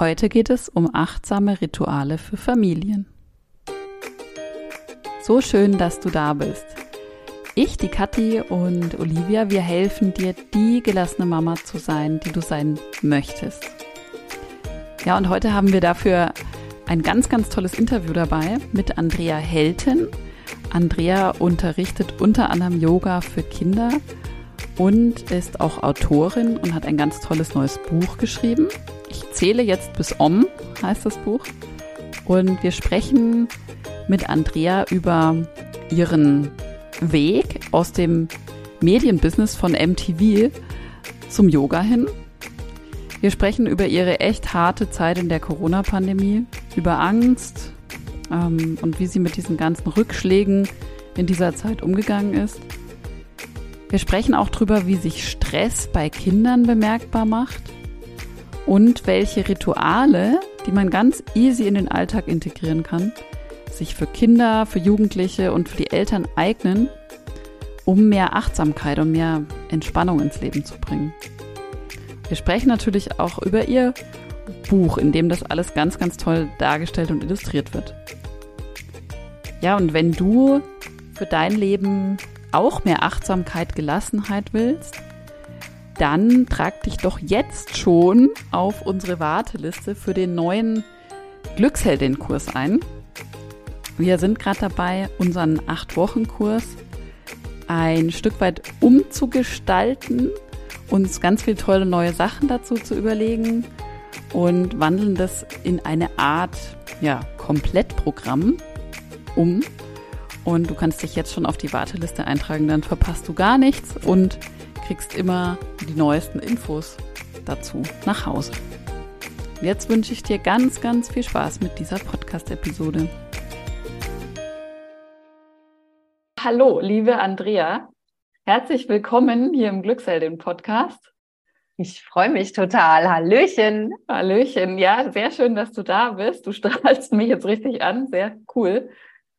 Heute geht es um achtsame Rituale für Familien. So schön, dass du da bist. Ich, die Kathi und Olivia, wir helfen dir, die gelassene Mama zu sein, die du sein möchtest. Ja, und heute haben wir dafür ein ganz, ganz tolles Interview dabei mit Andrea Helten. Andrea unterrichtet unter anderem Yoga für Kinder und ist auch Autorin und hat ein ganz tolles neues Buch geschrieben. Ich zähle jetzt bis Om, heißt das Buch. Und wir sprechen mit Andrea über ihren Weg aus dem Medienbusiness von MTV zum Yoga hin. Wir sprechen über ihre echt harte Zeit in der Corona-Pandemie, über Angst ähm, und wie sie mit diesen ganzen Rückschlägen in dieser Zeit umgegangen ist. Wir sprechen auch darüber, wie sich Stress bei Kindern bemerkbar macht und welche Rituale, die man ganz easy in den Alltag integrieren kann, sich für Kinder, für Jugendliche und für die Eltern eignen, um mehr Achtsamkeit und mehr Entspannung ins Leben zu bringen. Wir sprechen natürlich auch über ihr Buch, in dem das alles ganz, ganz toll dargestellt und illustriert wird. Ja, und wenn du für dein Leben auch mehr Achtsamkeit, Gelassenheit willst, dann trag dich doch jetzt schon auf unsere Warteliste für den neuen Glücksheldin-Kurs ein. Wir sind gerade dabei, unseren 8-Wochen-Kurs ein Stück weit umzugestalten, uns ganz viele tolle neue Sachen dazu zu überlegen und wandeln das in eine Art ja, Komplettprogramm um. Und du kannst dich jetzt schon auf die Warteliste eintragen, dann verpasst du gar nichts und kriegst immer die neuesten Infos dazu nach Hause. Jetzt wünsche ich dir ganz, ganz viel Spaß mit dieser Podcast-Episode. Hallo, liebe Andrea. Herzlich willkommen hier im Glücksheldin-Podcast. Ich freue mich total. Hallöchen. Hallöchen. Ja, sehr schön, dass du da bist. Du strahlst mich jetzt richtig an. Sehr cool.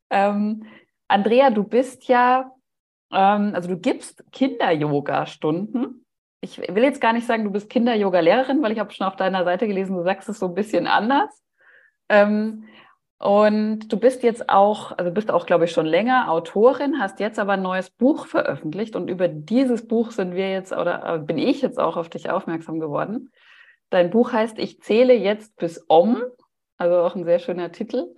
Ähm, Andrea, du bist ja ähm, also du gibst Kinder-Yoga-Stunden. Ich will jetzt gar nicht sagen, du bist Kinder-Yoga-Lehrerin, weil ich habe schon auf deiner Seite gelesen, du sagst es so ein bisschen anders. Ähm, und du bist jetzt auch, also bist auch, glaube ich, schon länger Autorin, hast jetzt aber ein neues Buch veröffentlicht und über dieses Buch sind wir jetzt oder äh, bin ich jetzt auch auf dich aufmerksam geworden. Dein Buch heißt Ich zähle jetzt bis Om, also auch ein sehr schöner Titel.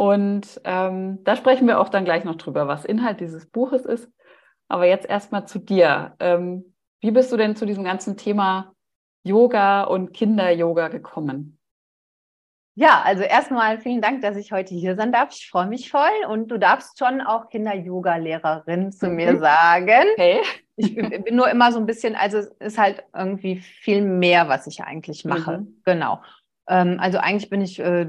Und ähm, da sprechen wir auch dann gleich noch drüber, was Inhalt dieses Buches ist. Aber jetzt erstmal zu dir. Ähm, wie bist du denn zu diesem ganzen Thema Yoga und Kinder-Yoga gekommen? Ja, also erstmal vielen Dank, dass ich heute hier sein darf. Ich freue mich voll und du darfst schon auch Kinder-Yoga-Lehrerin zu mhm. mir sagen. Okay. Ich bin nur immer so ein bisschen, also es ist halt irgendwie viel mehr, was ich eigentlich mache. Mhm. Genau. Ähm, also eigentlich bin ich äh,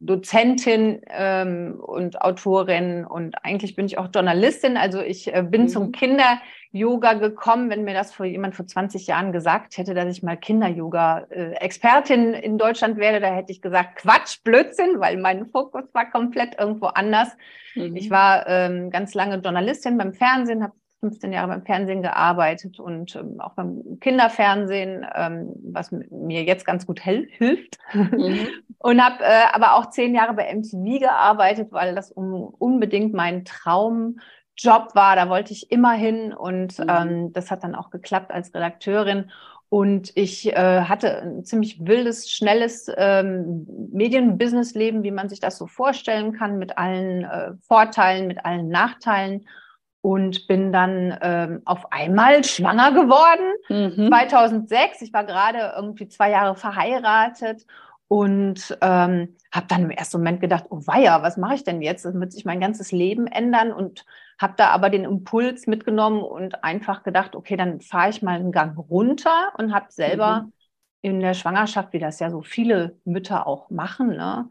Dozentin ähm, und Autorin und eigentlich bin ich auch Journalistin. Also ich äh, bin mhm. zum Kinder-Yoga gekommen, wenn mir das vor jemand vor 20 Jahren gesagt hätte, dass ich mal Kinder-Yoga-Expertin in Deutschland werde, da hätte ich gesagt, Quatsch, Blödsinn, weil mein Fokus war komplett irgendwo anders. Mhm. Ich war ähm, ganz lange Journalistin beim Fernsehen, habe 15 Jahre beim Fernsehen gearbeitet und ähm, auch beim Kinderfernsehen, ähm, was mir jetzt ganz gut hilft. Mhm. und habe äh, aber auch zehn Jahre bei MTV gearbeitet, weil das um, unbedingt mein Traumjob war. Da wollte ich immer hin und mhm. ähm, das hat dann auch geklappt als Redakteurin. Und ich äh, hatte ein ziemlich wildes, schnelles ähm, Medienbusinessleben, wie man sich das so vorstellen kann, mit allen äh, Vorteilen, mit allen Nachteilen und bin dann ähm, auf einmal schwanger geworden. Mhm. 2006, ich war gerade irgendwie zwei Jahre verheiratet und ähm, habe dann im ersten Moment gedacht, oh weia, was mache ich denn jetzt? Das wird sich mein ganzes Leben ändern und habe da aber den Impuls mitgenommen und einfach gedacht, okay, dann fahre ich mal einen Gang runter und habe selber mhm. in der Schwangerschaft, wie das ja so viele Mütter auch machen, ne,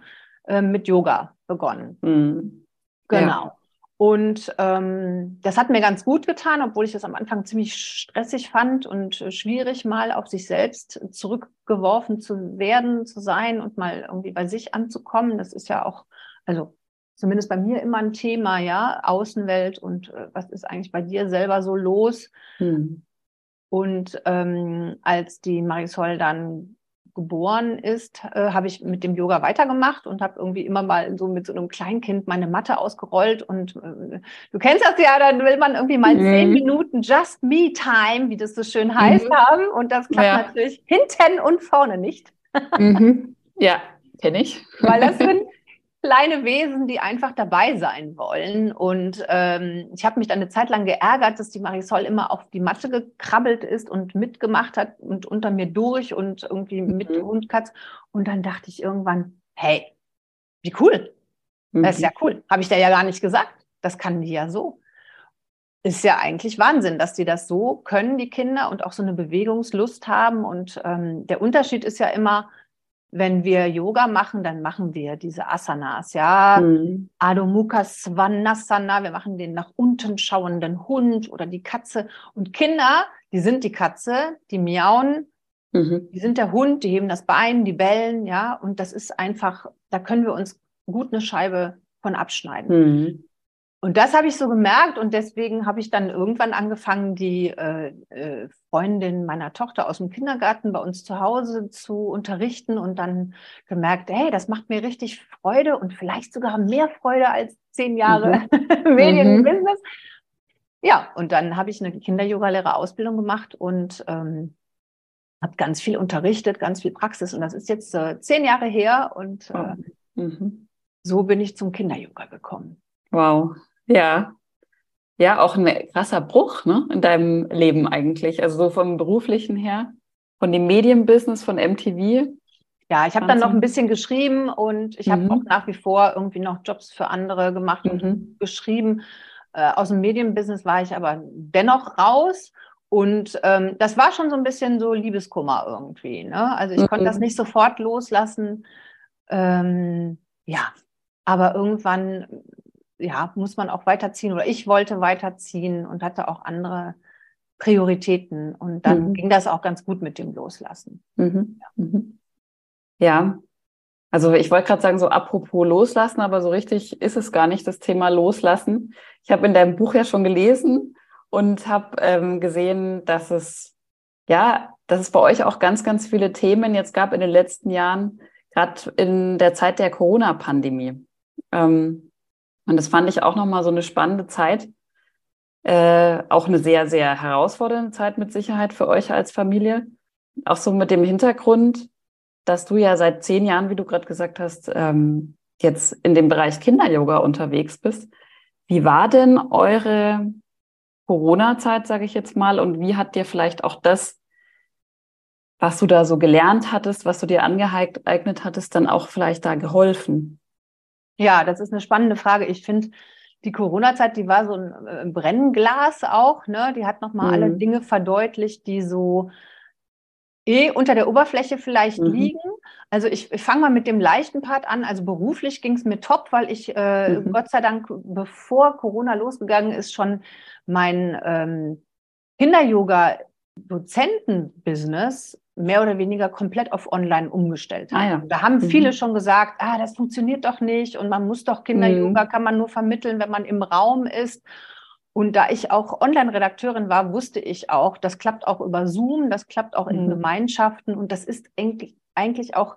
äh, mit Yoga begonnen. Mhm. Genau. Ja. Und ähm, das hat mir ganz gut getan, obwohl ich das am Anfang ziemlich stressig fand und äh, schwierig, mal auf sich selbst zurückgeworfen zu werden, zu sein und mal irgendwie bei sich anzukommen. Das ist ja auch, also zumindest bei mir immer ein Thema, ja, Außenwelt und äh, was ist eigentlich bei dir selber so los? Hm. Und ähm, als die Marisol dann geboren ist, äh, habe ich mit dem Yoga weitergemacht und habe irgendwie immer mal so mit so einem Kleinkind meine Matte ausgerollt. Und äh, du kennst das ja, dann will man irgendwie mal mhm. zehn Minuten Just Me Time, wie das so schön heißt, mhm. haben. Und das klappt ja. natürlich hinten und vorne nicht. Mhm. Ja, kenne ich. Weil das sind kleine Wesen, die einfach dabei sein wollen. Und ähm, ich habe mich dann eine Zeit lang geärgert, dass die Marisol immer auf die Matte gekrabbelt ist und mitgemacht hat und unter mir durch und irgendwie mhm. mit Hund, Katz. Und dann dachte ich irgendwann, hey, wie cool. Mhm. Das ist ja cool. Habe ich da ja gar nicht gesagt. Das kann die ja so. Ist ja eigentlich Wahnsinn, dass die das so können, die Kinder, und auch so eine Bewegungslust haben. Und ähm, der Unterschied ist ja immer, wenn wir Yoga machen, dann machen wir diese Asanas, ja, mhm. Adho Mukha Svanasana, wir machen den nach unten schauenden Hund oder die Katze. Und Kinder, die sind die Katze, die miauen, mhm. die sind der Hund, die heben das Bein, die bellen, ja, und das ist einfach, da können wir uns gut eine Scheibe von abschneiden. Mhm. Und das habe ich so gemerkt und deswegen habe ich dann irgendwann angefangen, die äh, äh, Freundin meiner Tochter aus dem Kindergarten bei uns zu Hause zu unterrichten und dann gemerkt, hey, das macht mir richtig Freude und vielleicht sogar mehr Freude als zehn Jahre mhm. Medienbusiness. Mhm. Ja, und dann habe ich eine Kinder-Yoga-Lehrer-Ausbildung gemacht und ähm, habe ganz viel unterrichtet, ganz viel Praxis und das ist jetzt äh, zehn Jahre her und äh, mhm. so bin ich zum Kinder-Yoga gekommen. Wow, ja. Ja, auch ein krasser Bruch ne, in deinem Leben eigentlich. Also so vom beruflichen her, von dem Medienbusiness, von MTV. Ja, ich habe dann noch ein bisschen geschrieben und ich mhm. habe auch nach wie vor irgendwie noch Jobs für andere gemacht und mhm. geschrieben. Äh, aus dem Medienbusiness war ich aber dennoch raus. Und ähm, das war schon so ein bisschen so Liebeskummer irgendwie. Ne? Also ich mhm. konnte das mhm. nicht sofort loslassen. Ähm, ja, aber irgendwann ja, muss man auch weiterziehen oder ich wollte weiterziehen und hatte auch andere Prioritäten. Und dann mhm. ging das auch ganz gut mit dem Loslassen. Mhm. Ja. Mhm. ja. Also ich wollte gerade sagen, so apropos Loslassen, aber so richtig ist es gar nicht das Thema Loslassen. Ich habe in deinem Buch ja schon gelesen und habe ähm, gesehen, dass es ja, dass es bei euch auch ganz, ganz viele Themen jetzt gab in den letzten Jahren, gerade in der Zeit der Corona-Pandemie. Ähm, und das fand ich auch nochmal so eine spannende Zeit. Äh, auch eine sehr, sehr herausfordernde Zeit mit Sicherheit für euch als Familie. Auch so mit dem Hintergrund, dass du ja seit zehn Jahren, wie du gerade gesagt hast, ähm, jetzt in dem Bereich Kinder-Yoga unterwegs bist. Wie war denn eure Corona-Zeit, sage ich jetzt mal, und wie hat dir vielleicht auch das, was du da so gelernt hattest, was du dir angeeignet hattest, dann auch vielleicht da geholfen? Ja, das ist eine spannende Frage. Ich finde, die Corona-Zeit, die war so ein äh, Brennglas auch, ne? Die hat nochmal mhm. alle Dinge verdeutlicht, die so eh unter der Oberfläche vielleicht mhm. liegen. Also ich, ich fange mal mit dem leichten Part an. Also beruflich ging es mir top, weil ich äh, mhm. Gott sei Dank, bevor Corona losgegangen ist, schon mein ähm, Kinder-Yoga-Dozenten-Business mehr oder weniger komplett auf Online umgestellt haben. Ah, ja. Da haben mhm. viele schon gesagt, ah, das funktioniert doch nicht und man muss doch Kinder-Yoga, mhm. kann man nur vermitteln, wenn man im Raum ist. Und da ich auch Online-Redakteurin war, wusste ich auch, das klappt auch über Zoom, das klappt auch in mhm. Gemeinschaften und das ist eigentlich auch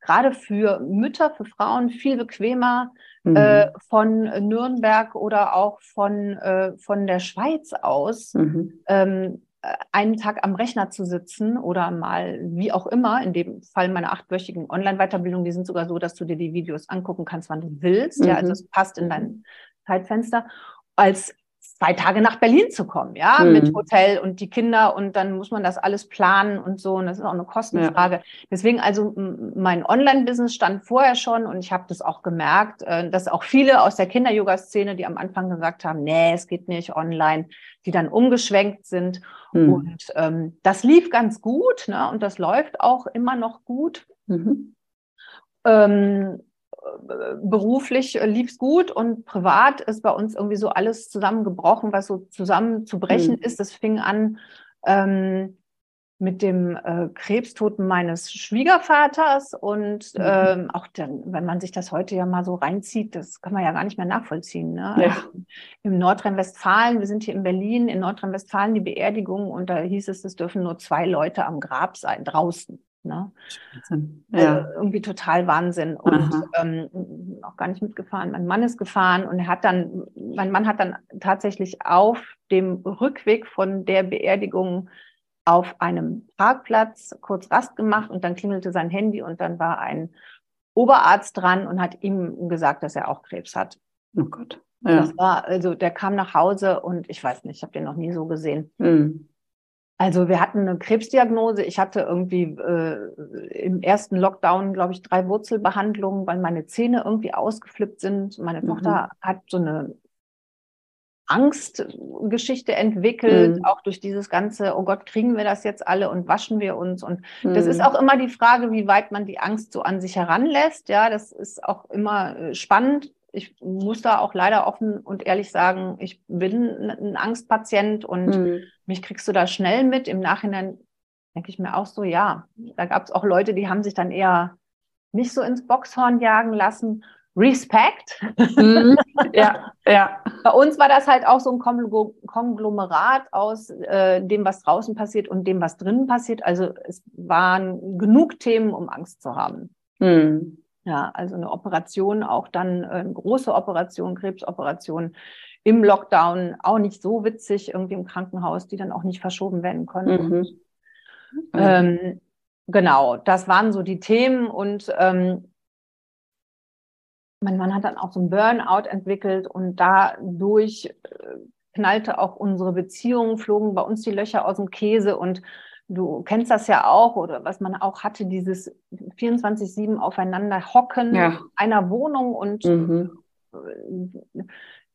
gerade für Mütter, für Frauen viel bequemer, mhm. äh, von Nürnberg oder auch von, äh, von der Schweiz aus mhm. ähm, äh, einen Tag am Rechner zu sitzen oder mal wie auch immer, in dem Fall meine achtwöchigen Online-Weiterbildung, die sind sogar so, dass du dir die Videos angucken kannst, wann du willst. Mhm. Ja, also mhm. es passt in dein Zeitfenster. Als zwei Tage nach Berlin zu kommen, ja, mhm. mit Hotel und die Kinder und dann muss man das alles planen und so und das ist auch eine Kostenfrage. Ja. Deswegen also mein Online-Business stand vorher schon und ich habe das auch gemerkt, äh, dass auch viele aus der Kinder-Yoga-Szene, die am Anfang gesagt haben, nee, es geht nicht online, die dann umgeschwenkt sind mhm. und ähm, das lief ganz gut ne, und das läuft auch immer noch gut. Mhm. Ähm, beruflich lief es gut und privat ist bei uns irgendwie so alles zusammengebrochen, was so zusammenzubrechen mhm. ist. Das fing an ähm, mit dem äh, Krebstod meines Schwiegervaters und mhm. ähm, auch dann, wenn man sich das heute ja mal so reinzieht, das kann man ja gar nicht mehr nachvollziehen. Ne? Ja. Also Im Nordrhein-Westfalen, wir sind hier in Berlin, in Nordrhein-Westfalen die Beerdigung und da hieß es, es dürfen nur zwei Leute am Grab sein, draußen. Ne? Ja. Also irgendwie total Wahnsinn. Und ähm, auch gar nicht mitgefahren. Mein Mann ist gefahren und er hat dann, mein Mann hat dann tatsächlich auf dem Rückweg von der Beerdigung auf einem Parkplatz kurz Rast gemacht und dann klingelte sein Handy und dann war ein Oberarzt dran und hat ihm gesagt, dass er auch Krebs hat. Oh Gott. Ja. Das war, also der kam nach Hause und ich weiß nicht, ich habe den noch nie so gesehen. Mhm. Also wir hatten eine Krebsdiagnose. Ich hatte irgendwie äh, im ersten Lockdown, glaube ich, drei Wurzelbehandlungen, weil meine Zähne irgendwie ausgeflippt sind. Meine mhm. Tochter hat so eine Angstgeschichte entwickelt, mhm. auch durch dieses ganze, oh Gott, kriegen wir das jetzt alle und waschen wir uns? Und mhm. das ist mhm. auch immer die Frage, wie weit man die Angst so an sich heranlässt. Ja, das ist auch immer äh, spannend. Ich muss da auch leider offen und ehrlich sagen, ich bin ein Angstpatient und mhm. mich kriegst du da schnell mit. Im Nachhinein denke ich mir auch so, ja, da gab es auch Leute, die haben sich dann eher nicht so ins Boxhorn jagen lassen. Respekt. Mhm. Ja, ja. Bei uns war das halt auch so ein Konglomerat aus äh, dem, was draußen passiert und dem, was drinnen passiert. Also es waren genug Themen, um Angst zu haben. Mhm. Ja, also eine Operation, auch dann äh, eine große Operation, Krebsoperation im Lockdown, auch nicht so witzig, irgendwie im Krankenhaus, die dann auch nicht verschoben werden konnten. Mhm. Ähm, genau, das waren so die Themen und ähm, mein Mann hat dann auch so ein Burnout entwickelt und dadurch äh, knallte auch unsere Beziehung, flogen bei uns die Löcher aus dem Käse und du kennst das ja auch oder was man auch hatte, dieses 24-7 aufeinander hocken ja. einer Wohnung und mhm. Äh,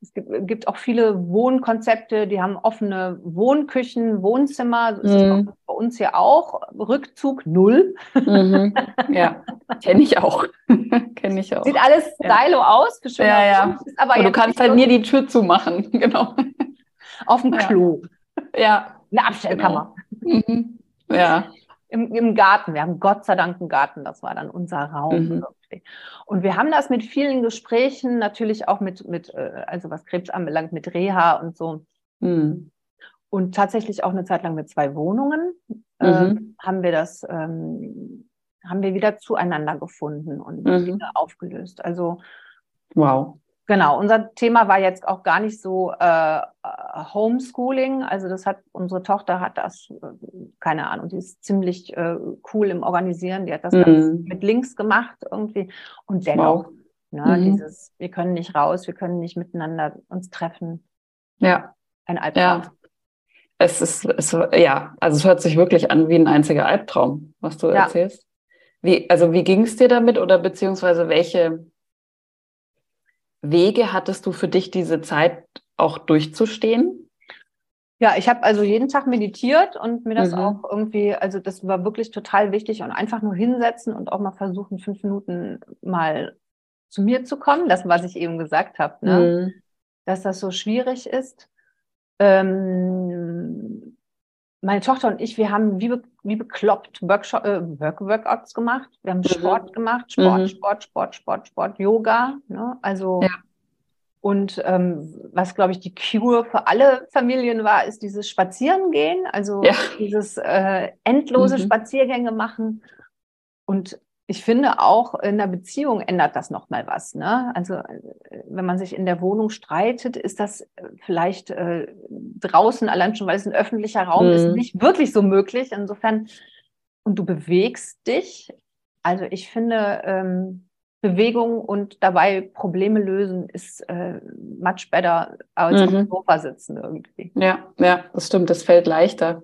es gibt, gibt, auch viele Wohnkonzepte, die haben offene Wohnküchen, Wohnzimmer. So ist mhm. bei uns hier auch. Rückzug null. Mhm. Ja, kenne ich auch. kenne ich auch. Sieht alles stylo ja. aus, schön. Ja, ja. aber du kannst halt nie die Tür zumachen. Genau. Auf dem Klo. Ja. Eine Abstellkammer. Genau. Mhm. Ja. Im, Im Garten. Wir haben Gott sei Dank einen Garten. Das war dann unser Raum. Mhm. Und wir haben das mit vielen Gesprächen, natürlich auch mit, mit äh, also was Krebs anbelangt, mit Reha und so. Mhm. Und tatsächlich auch eine Zeit lang mit zwei Wohnungen äh, mhm. haben wir das, ähm, haben wir wieder zueinander gefunden und mhm. wieder aufgelöst. Also wow. Genau, unser Thema war jetzt auch gar nicht so äh, Homeschooling. Also das hat unsere Tochter hat das, äh, keine Ahnung, die ist ziemlich äh, cool im Organisieren. Die hat das mhm. mit Links gemacht irgendwie. Und dennoch, wow. ne, mhm. dieses, wir können nicht raus, wir können nicht miteinander uns treffen. Ja. Ein Albtraum. Ja. Es ist, es, ja, also es hört sich wirklich an wie ein einziger Albtraum, was du ja. erzählst. Wie, also wie ging es dir damit oder beziehungsweise welche Wege hattest du für dich, diese Zeit auch durchzustehen? Ja, ich habe also jeden Tag meditiert und mir das mhm. auch irgendwie, also das war wirklich total wichtig und einfach nur hinsetzen und auch mal versuchen, fünf Minuten mal zu mir zu kommen. Das, was ich eben gesagt habe, ne? Mhm. dass das so schwierig ist. Ähm, meine Tochter und ich, wir haben wie, be wie bekloppt Workshop, äh, Work Workouts gemacht. Wir haben mhm. Sport gemacht, Sport, mhm. Sport, Sport, Sport, Sport, Yoga. Ne? Also ja. und ähm, was glaube ich die Cure für alle Familien war, ist dieses Spazierengehen, also ja. dieses äh, endlose mhm. Spaziergänge machen. Und ich finde auch in der Beziehung ändert das nochmal was. Ne? Also äh, wenn man sich in der Wohnung streitet, ist das äh, vielleicht äh, draußen, allein schon weil es ein öffentlicher Raum mhm. ist, nicht wirklich so möglich. Insofern, und du bewegst dich. Also ich finde, ähm, Bewegung und dabei Probleme lösen ist äh, much better als mhm. auf dem Sofa sitzen irgendwie. Ja, ja, das stimmt, das fällt leichter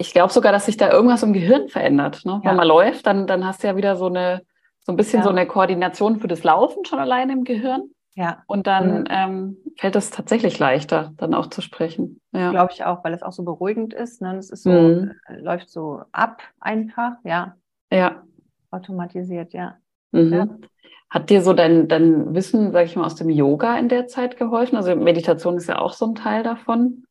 ich glaube sogar, dass sich da irgendwas im Gehirn verändert. Ne? Ja. Wenn man läuft, dann, dann hast du ja wieder so eine, so ein bisschen ja. so eine Koordination für das Laufen schon alleine im Gehirn. Ja. Und dann mhm. ähm, fällt es tatsächlich leichter, dann auch zu sprechen. Ja. Glaube ich auch, weil es auch so beruhigend ist. Ne? Es ist so, mhm. äh, läuft so ab einfach, ja. Ja. Automatisiert, ja. Mhm. ja. Hat dir so dein, dein Wissen, sag ich mal, aus dem Yoga in der Zeit geholfen? Also Meditation ist ja auch so ein Teil davon.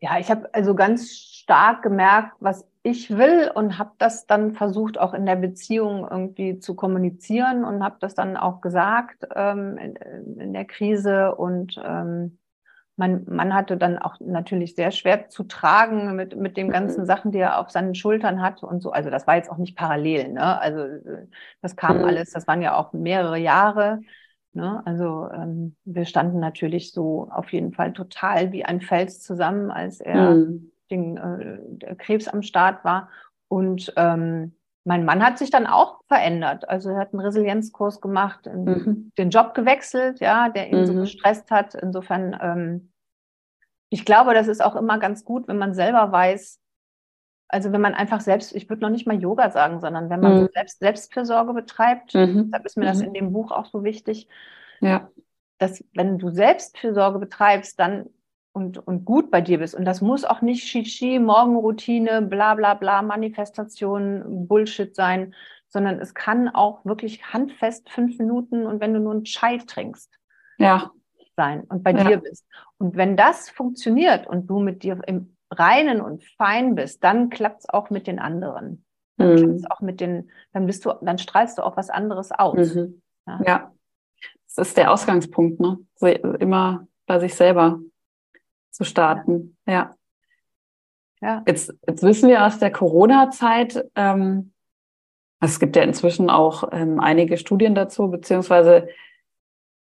Ja, ich habe also ganz stark gemerkt, was ich will und habe das dann versucht, auch in der Beziehung irgendwie zu kommunizieren und habe das dann auch gesagt ähm, in, in, der Krise und ähm, mein Mann hatte dann auch natürlich sehr schwer zu tragen mit, mit den ganzen mhm. Sachen, die er auf seinen Schultern hat und so. Also das war jetzt auch nicht parallel, ne? Also das kam mhm. alles, das waren ja auch mehrere Jahre. Ne? Also ähm, wir standen natürlich so auf jeden Fall total wie ein Fels zusammen, als er mhm. den äh, Krebs am Start war. Und ähm, mein Mann hat sich dann auch verändert. Also er hat einen Resilienzkurs gemacht, mhm. den Job gewechselt, ja, der ihn mhm. so gestresst hat. Insofern, ähm, ich glaube, das ist auch immer ganz gut, wenn man selber weiß, also wenn man einfach selbst, ich würde noch nicht mal Yoga sagen, sondern wenn man mhm. so selbst, Selbstfürsorge betreibt, mhm. deshalb ist mir das mhm. in dem Buch auch so wichtig, ja. dass wenn du Selbstfürsorge betreibst, dann und, und gut bei dir bist. Und das muss auch nicht Shishi, Morgenroutine, bla bla bla, Manifestation, Bullshit sein, sondern es kann auch wirklich handfest fünf Minuten und wenn du nur einen Chai trinkst, ja. sein und bei ja. dir bist. Und wenn das funktioniert und du mit dir im Reinen und Fein bist, dann klappt es auch mit den anderen. Dann mhm. klappt auch mit den, dann bist du, dann strahlst du auch was anderes aus. Mhm. Ja. ja. Das ist der Ausgangspunkt, ne? So immer bei sich selber zu starten. Ja. ja. Jetzt, jetzt wissen wir aus der Corona-Zeit, ähm, es gibt ja inzwischen auch ähm, einige Studien dazu, beziehungsweise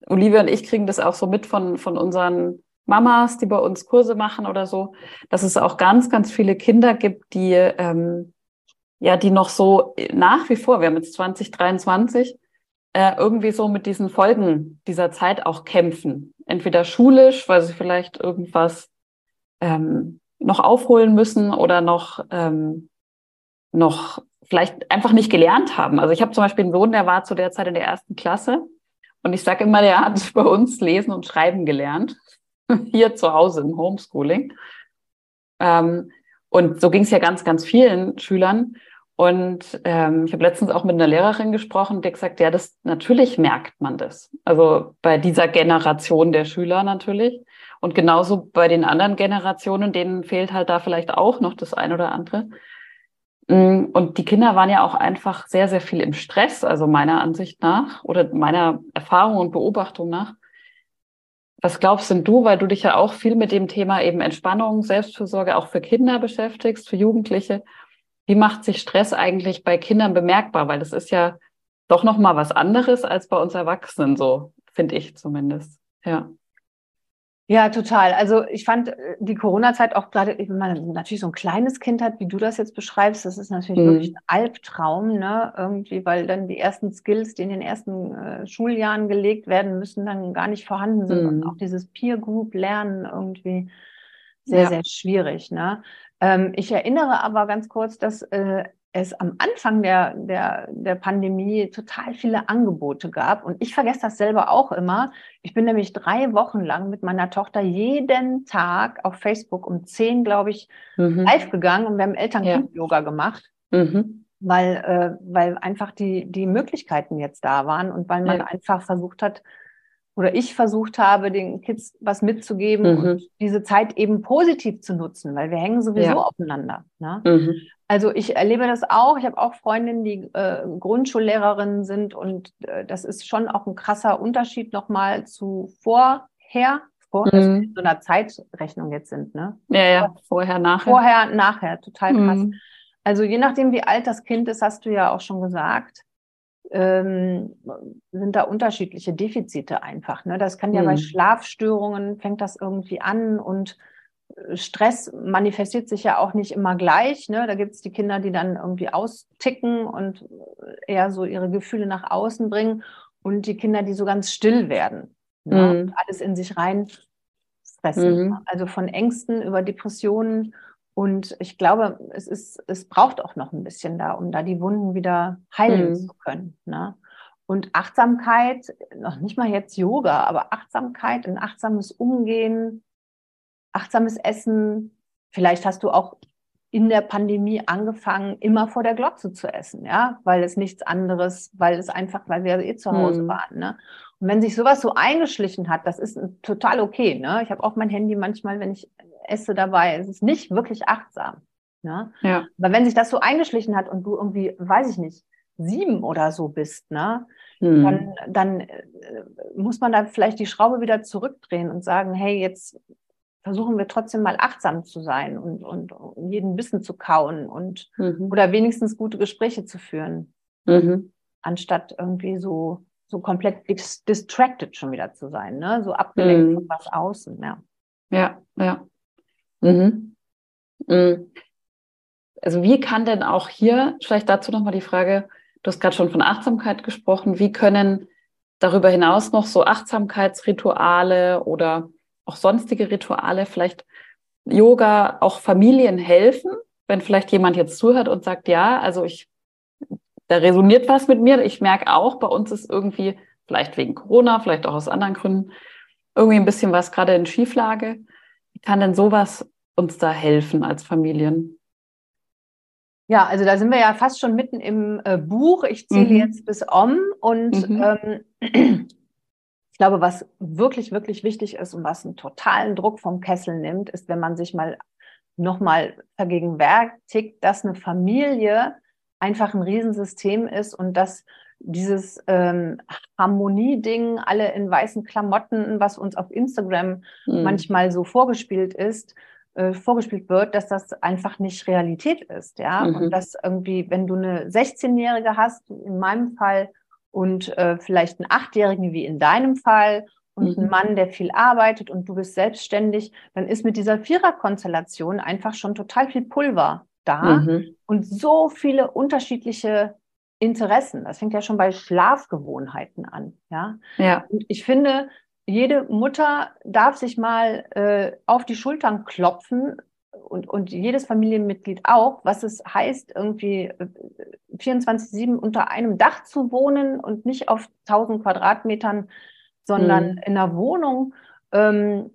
Olivia und ich kriegen das auch so mit von, von unseren Mamas, die bei uns Kurse machen oder so, dass es auch ganz, ganz viele Kinder gibt, die ähm, ja, die noch so nach wie vor, wir haben jetzt 2023, äh, irgendwie so mit diesen Folgen dieser Zeit auch kämpfen. Entweder schulisch, weil sie vielleicht irgendwas ähm, noch aufholen müssen oder noch, ähm, noch vielleicht einfach nicht gelernt haben. Also ich habe zum Beispiel einen Sohn, der war zu der Zeit in der ersten Klasse und ich sage immer, der hat bei uns lesen und schreiben gelernt, hier zu Hause im Homeschooling. Ähm, und so ging es ja ganz, ganz vielen Schülern. Und ähm, ich habe letztens auch mit einer Lehrerin gesprochen, die gesagt, ja, das natürlich merkt man das. Also bei dieser Generation der Schüler natürlich. Und genauso bei den anderen Generationen, denen fehlt halt da vielleicht auch noch das ein oder andere. Mm, und die Kinder waren ja auch einfach sehr, sehr viel im Stress, also meiner Ansicht nach oder meiner Erfahrung und Beobachtung nach. Was glaubst denn du, weil du dich ja auch viel mit dem Thema eben Entspannung, Selbstfürsorge auch für Kinder beschäftigst, für Jugendliche? Wie macht sich Stress eigentlich bei Kindern bemerkbar? Weil das ist ja doch noch mal was anderes als bei uns Erwachsenen, so finde ich zumindest. Ja. Ja, total. Also ich fand äh, die Corona-Zeit auch gerade, wenn man natürlich so ein kleines Kind hat, wie du das jetzt beschreibst, das ist natürlich mhm. wirklich ein Albtraum, ne? Irgendwie, weil dann die ersten Skills, die in den ersten äh, Schuljahren gelegt werden müssen, dann gar nicht vorhanden sind. Mhm. Und auch dieses Peer-Group-Lernen irgendwie sehr, ja. sehr schwierig. Ne? Ähm, ich erinnere aber ganz kurz, dass äh, es am Anfang der, der, der Pandemie total viele Angebote gab. Und ich vergesse das selber auch immer. Ich bin nämlich drei Wochen lang mit meiner Tochter jeden Tag auf Facebook um zehn, glaube ich, mhm. live gegangen und wir haben Eltern-Kind-Yoga ja. gemacht. Mhm. Weil, äh, weil einfach die, die Möglichkeiten jetzt da waren und weil man ja. einfach versucht hat, oder ich versucht habe, den Kids was mitzugeben mhm. und diese Zeit eben positiv zu nutzen, weil wir hängen sowieso ja. aufeinander. Ne? Mhm. Also ich erlebe das auch. Ich habe auch Freundinnen, die äh, Grundschullehrerinnen sind und äh, das ist schon auch ein krasser Unterschied nochmal zu vorher, vor, mhm. also so einer Zeitrechnung jetzt sind. Ne? Ja, ja, vorher, nachher. Vorher, nachher, total krass. Mhm. Also je nachdem, wie alt das Kind ist, hast du ja auch schon gesagt ähm, sind da unterschiedliche Defizite einfach. Ne? Das kann ja mhm. bei Schlafstörungen fängt das irgendwie an und Stress manifestiert sich ja auch nicht immer gleich. Ne? Da gibt es die Kinder, die dann irgendwie austicken und eher so ihre Gefühle nach außen bringen und die Kinder, die so ganz still werden ne? mhm. und alles in sich rein fressen. Mhm. Also von Ängsten über Depressionen und ich glaube, es ist, es braucht auch noch ein bisschen da, um da die Wunden wieder heilen mhm. zu können. Ne? Und Achtsamkeit, noch nicht mal jetzt Yoga, aber Achtsamkeit, ein achtsames Umgehen, achtsames Essen. Vielleicht hast du auch in der Pandemie angefangen, immer vor der Glotze zu essen, ja, weil es nichts anderes, weil es einfach, weil wir eh zu Hause mhm. waren, ne? Und wenn sich sowas so eingeschlichen hat, das ist total okay, ne? Ich habe auch mein Handy manchmal, wenn ich esse dabei. Es ist nicht wirklich achtsam. Ne? Ja. Aber wenn sich das so eingeschlichen hat und du irgendwie, weiß ich nicht, sieben oder so bist, ne? Mhm. Dann, dann äh, muss man da vielleicht die Schraube wieder zurückdrehen und sagen, hey, jetzt versuchen wir trotzdem mal achtsam zu sein und, und, jeden Bissen zu kauen und mhm. oder wenigstens gute Gespräche zu führen, mhm. anstatt irgendwie so, so komplett distracted schon wieder zu sein, ne? so abgelenkt mhm. von was außen. Ja, ja. ja. Mhm. Mhm. Also wie kann denn auch hier, vielleicht dazu nochmal die Frage, du hast gerade schon von Achtsamkeit gesprochen, wie können darüber hinaus noch so Achtsamkeitsrituale oder auch sonstige Rituale, vielleicht Yoga auch Familien helfen, wenn vielleicht jemand jetzt zuhört und sagt, ja, also ich, da resoniert was mit mir. Ich merke auch, bei uns ist irgendwie, vielleicht wegen Corona, vielleicht auch aus anderen Gründen, irgendwie ein bisschen was gerade in Schieflage. Wie kann denn sowas uns da helfen als Familien? Ja, also da sind wir ja fast schon mitten im äh, Buch. Ich zähle mhm. jetzt bis Om und mhm. ähm, glaube, was wirklich, wirklich wichtig ist und was einen totalen Druck vom Kessel nimmt, ist, wenn man sich mal nochmal vergegenwärtigt, dass eine Familie einfach ein Riesensystem ist und dass dieses ähm, Harmonie-Ding, alle in weißen Klamotten, was uns auf Instagram mhm. manchmal so vorgespielt ist, äh, vorgespielt wird, dass das einfach nicht Realität ist, ja. Mhm. Und dass irgendwie, wenn du eine 16-Jährige hast, in meinem Fall, und äh, vielleicht einen Achtjährigen wie in deinem Fall und mhm. einen Mann, der viel arbeitet und du bist selbstständig, dann ist mit dieser Viererkonstellation einfach schon total viel Pulver da mhm. und so viele unterschiedliche Interessen. Das fängt ja schon bei Schlafgewohnheiten an. Ja. ja. Und ich finde, jede Mutter darf sich mal äh, auf die Schultern klopfen und, und jedes Familienmitglied auch, was es heißt, irgendwie 24-7 äh, unter einem Dach zu wohnen und nicht auf 1000 Quadratmetern, sondern mhm. in einer Wohnung. Ähm,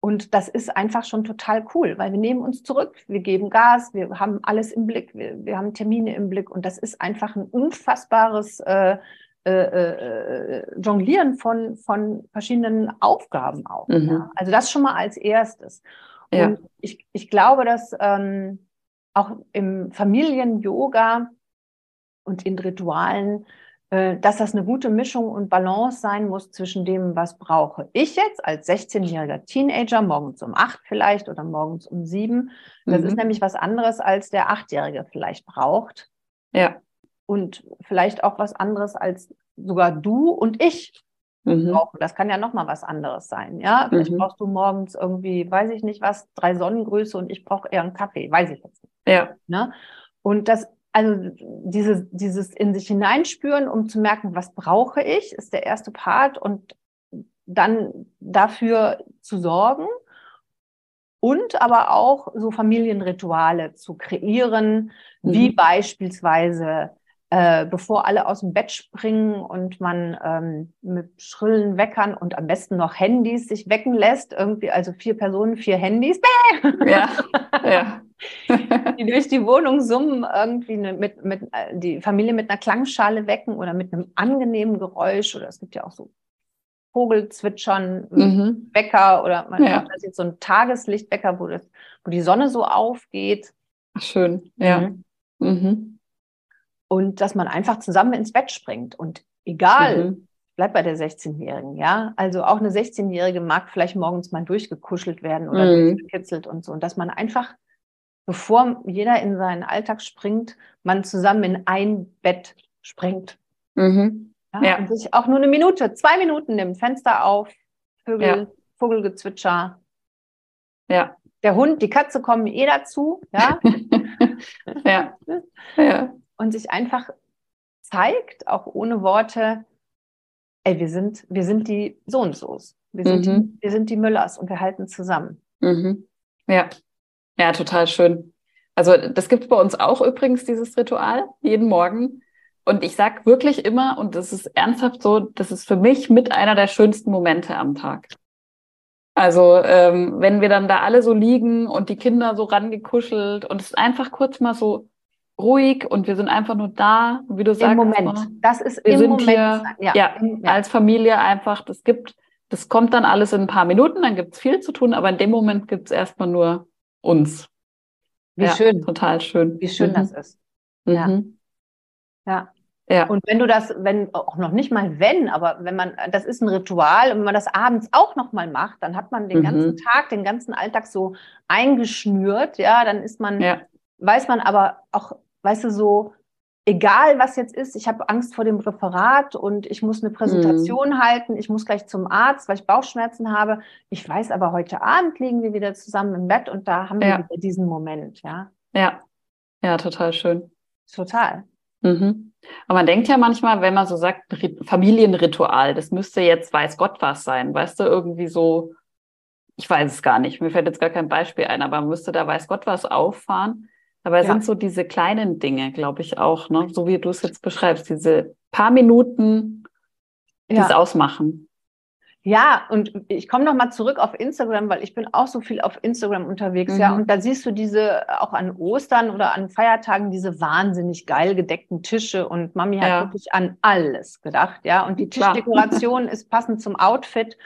und das ist einfach schon total cool, weil wir nehmen uns zurück, wir geben Gas, wir haben alles im Blick, wir, wir haben Termine im Blick und das ist einfach ein unfassbares äh, äh, äh, Jonglieren von, von verschiedenen Aufgaben auch. Mhm. Ja. Also das schon mal als erstes. Ja. Und ich, ich glaube, dass ähm, auch im Familien-Yoga und in Ritualen, äh, dass das eine gute Mischung und Balance sein muss zwischen dem, was brauche ich jetzt als 16-jähriger Teenager, morgens um acht vielleicht oder morgens um sieben. Das mhm. ist nämlich was anderes, als der Achtjährige vielleicht braucht. Ja. Und vielleicht auch was anderes, als sogar du und ich mhm. brauchen. Das kann ja nochmal was anderes sein. Ja, vielleicht mhm. brauchst du morgens irgendwie, weiß ich nicht was, drei Sonnengrüße und ich brauche eher einen Kaffee, weiß ich jetzt nicht. Ja. Ne? Und das, also dieses, dieses in sich hineinspüren, um zu merken, was brauche ich, ist der erste Part und dann dafür zu sorgen und aber auch so Familienrituale zu kreieren, mhm. wie beispielsweise äh, bevor alle aus dem Bett springen und man ähm, mit schrillen Weckern und am besten noch Handys sich wecken lässt, irgendwie, also vier Personen, vier Handys, ja, ja. die durch die Wohnung summen, irgendwie eine, mit, mit, äh, die Familie mit einer Klangschale wecken oder mit einem angenehmen Geräusch oder es gibt ja auch so Vogelzwitschern, mhm. Wecker oder man ja. hat jetzt so ein Tageslichtwecker, wo, das, wo die Sonne so aufgeht. Ach, schön, ja. Mhm. Mhm und dass man einfach zusammen ins Bett springt. Und egal, mhm. bleibt bei der 16-Jährigen, ja. Also auch eine 16-Jährige mag vielleicht morgens mal durchgekuschelt werden oder mhm. durchgekitzelt und so. Und dass man einfach, bevor jeder in seinen Alltag springt, man zusammen in ein Bett springt. Mhm. Ja, ja. Und sich auch nur eine Minute, zwei Minuten nimmt, Fenster auf, Vögel, ja. Vogelgezwitscher. Ja. Der Hund, die Katze kommen eh dazu, ja. ja. ja und sich einfach zeigt, auch ohne Worte, ey, wir sind, wir sind die so und so's. Wir sind, mhm. die, wir sind die Müllers und wir halten zusammen. Mhm. Ja. Ja, total schön. Also das gibt es bei uns auch übrigens, dieses Ritual, jeden Morgen. Und ich sage wirklich immer, und das ist ernsthaft so, das ist für mich mit einer der schönsten Momente am Tag. Also ähm, wenn wir dann da alle so liegen und die Kinder so rangekuschelt und es ist einfach kurz mal so ruhig und wir sind einfach nur da, wie du sagst. Im Moment. Das ist wir im sind Moment. Hier, ja, ja, ja, als Familie einfach, das gibt, das kommt dann alles in ein paar Minuten, dann gibt es viel zu tun, aber in dem Moment gibt es erstmal nur uns. Wie ja, schön. Total schön. Wie schön mhm. das ist. Ja. Mhm. Ja. Ja. Und wenn du das, wenn auch noch nicht mal wenn, aber wenn man, das ist ein Ritual und wenn man das abends auch noch mal macht, dann hat man den mhm. ganzen Tag, den ganzen Alltag so eingeschnürt, ja, dann ist man, ja. weiß man aber auch, weißt du, so, egal was jetzt ist, ich habe Angst vor dem Referat und ich muss eine Präsentation mhm. halten, ich muss gleich zum Arzt, weil ich Bauchschmerzen habe. Ich weiß aber, heute Abend liegen wir wieder zusammen im Bett und da haben wir wieder diesen Moment, ja. Ja, ja, total schön. Total. Mhm. Aber man denkt ja manchmal, wenn man so sagt, Familienritual, das müsste jetzt weiß Gott was sein, weißt du, irgendwie so, ich weiß es gar nicht, mir fällt jetzt gar kein Beispiel ein, aber man müsste da weiß Gott was auffahren. Dabei ja. sind so diese kleinen Dinge, glaube ich auch, ne? so wie du es jetzt beschreibst, diese paar Minuten, die es ausmachen. Ja, und ich komme noch mal zurück auf Instagram, weil ich bin auch so viel auf Instagram unterwegs, mhm. ja. Und da siehst du diese auch an Ostern oder an Feiertagen diese wahnsinnig geil gedeckten Tische und Mami hat ja. wirklich an alles gedacht, ja. Und die Tischdekoration ist passend zum Outfit.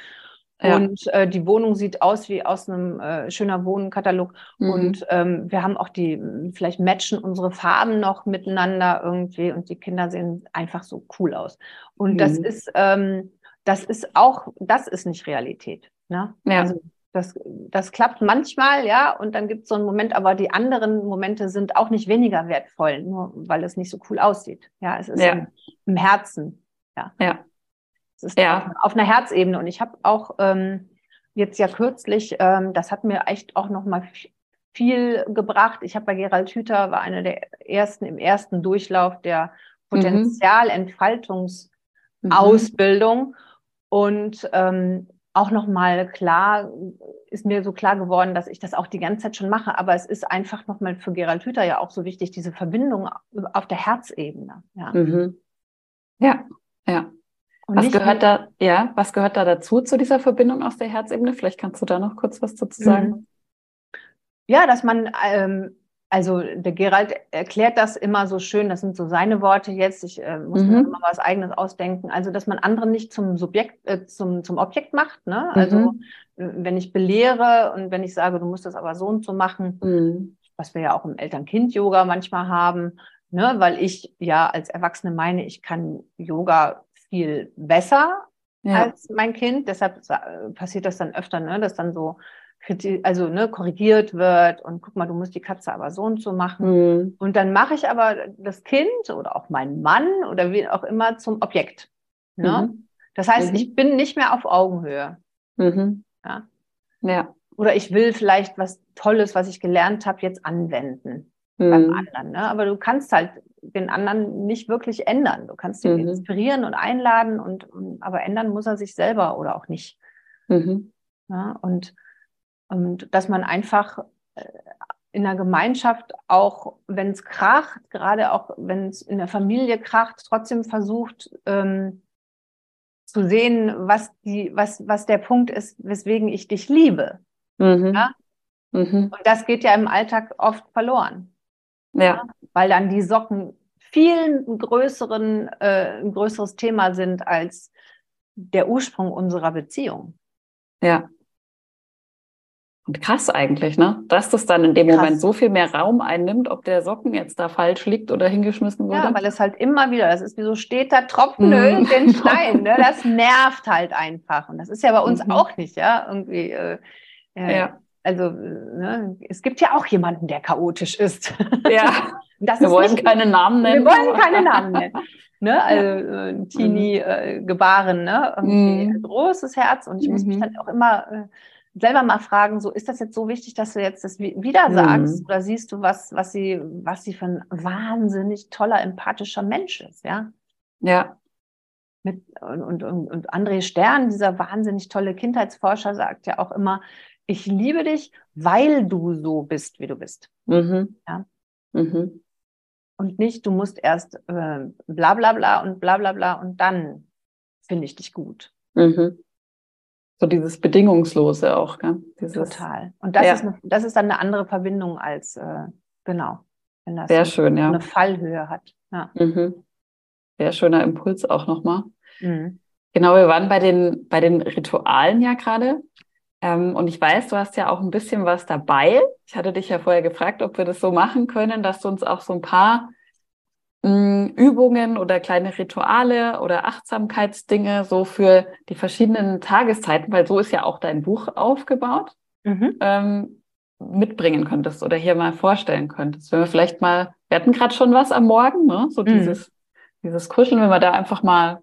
Ja. Und äh, die Wohnung sieht aus wie aus einem äh, schöner Wohnkatalog. Mhm. Und ähm, wir haben auch die, vielleicht matchen unsere Farben noch miteinander irgendwie und die Kinder sehen einfach so cool aus. Und mhm. das ist, ähm, das ist auch, das ist nicht Realität. Ne? Ja. Also das, das klappt manchmal, ja, und dann gibt es so einen Moment, aber die anderen Momente sind auch nicht weniger wertvoll, nur weil es nicht so cool aussieht. Ja, es ist ja. Im, im, Herzen. Ja. ja. Es ist ja. auf, einer Herzebene. Und ich habe auch ähm, jetzt ja kürzlich, ähm, das hat mir echt auch nochmal viel gebracht. Ich habe bei Gerald Hüther, war einer der ersten im ersten Durchlauf der mhm. Potenzialentfaltungsausbildung. Mhm. Und ähm, auch nochmal klar, ist mir so klar geworden, dass ich das auch die ganze Zeit schon mache. Aber es ist einfach nochmal für Gerald Hüther ja auch so wichtig, diese Verbindung auf der Herzebene. Ja, mhm. ja. ja. Und was gehört da, ja, was gehört da dazu zu dieser Verbindung aus der Herzebene? Vielleicht kannst du da noch kurz was dazu sagen. Mhm. Ja, dass man ähm, also der Gerald erklärt das immer so schön, das sind so seine Worte jetzt, ich äh, muss mhm. mir immer was eigenes ausdenken, also dass man andere nicht zum Subjekt, äh, zum, zum Objekt macht, ne? Also mhm. wenn ich belehre und wenn ich sage, du musst das aber so und so machen, mhm. was wir ja auch im Eltern-Kind-Yoga manchmal haben, ne? weil ich ja als Erwachsene meine, ich kann Yoga viel besser ja. als mein Kind, deshalb passiert das dann öfter, ne? dass dann so also ne, korrigiert wird und guck mal, du musst die Katze aber so und so machen. Mhm. Und dann mache ich aber das Kind oder auch meinen Mann oder wie auch immer zum Objekt. Ne? Mhm. Das heißt, mhm. ich bin nicht mehr auf Augenhöhe. Mhm. Ja? ja. Oder ich will vielleicht was Tolles, was ich gelernt habe, jetzt anwenden beim mhm. anderen. Ne? Aber du kannst halt den anderen nicht wirklich ändern. Du kannst ihn mhm. inspirieren und einladen und, aber ändern muss er sich selber oder auch nicht. Ja? Und und dass man einfach äh, in der Gemeinschaft auch, wenn es kracht, gerade auch wenn es in der Familie kracht, trotzdem versucht ähm, zu sehen, was die, was, was der Punkt ist, weswegen ich dich liebe. Mhm. Ja? Mhm. Und das geht ja im Alltag oft verloren. Ja. ja? Weil dann die Socken viel größeren, äh, ein größeres Thema sind als der Ursprung unserer Beziehung. Ja. Und krass eigentlich, ne? Dass das dann in dem krass. Moment so viel mehr Raum einnimmt, ob der Socken jetzt da falsch liegt oder hingeschmissen wurde. Ja, weil es halt immer wieder, das ist wie so steht da Tropfen mm. den Stein, ne? Das nervt halt einfach. Und das ist ja bei uns mhm. auch nicht, ja? Irgendwie, äh, äh, ja. Also, ne? es gibt ja auch jemanden, der chaotisch ist. Ja. wir wollen nicht, keine Namen nennen. Wir wollen keine Namen nennen. Ne? Also äh, Teenie mhm. äh, gebaren, ne? Mm. großes Herz. Und ich muss mich mhm. dann auch immer äh, selber mal fragen, so ist das jetzt so wichtig, dass du jetzt das wieder sagst? Mhm. Oder siehst du, was, was sie, was sie für ein wahnsinnig toller, empathischer Mensch ist, ja? Ja. Mit, und, und, und André Stern, dieser wahnsinnig tolle Kindheitsforscher, sagt ja auch immer, ich liebe dich, weil du so bist, wie du bist. Mhm. Ja? Mhm. Und nicht, du musst erst äh, bla bla bla und bla bla bla und dann finde ich dich gut. Mhm. So dieses Bedingungslose auch, gell? Dieses, Total. Und das, ja. ist eine, das ist dann eine andere Verbindung als, äh, genau, wenn das Sehr so schön, ja. eine Fallhöhe hat. Ja. Mhm. Sehr schöner Impuls auch nochmal. Mhm. Genau, wir waren bei den, bei den Ritualen ja gerade. Ähm, und ich weiß, du hast ja auch ein bisschen was dabei. Ich hatte dich ja vorher gefragt, ob wir das so machen können, dass du uns auch so ein paar hm, Übungen oder kleine Rituale oder Achtsamkeitsdinge so für die verschiedenen Tageszeiten, weil so ist ja auch dein Buch aufgebaut, mhm. ähm, mitbringen könntest oder hier mal vorstellen könntest. Wenn wir vielleicht mal, wir hatten gerade schon was am Morgen, ne? so mhm. dieses, dieses Kuscheln, wenn wir da einfach mal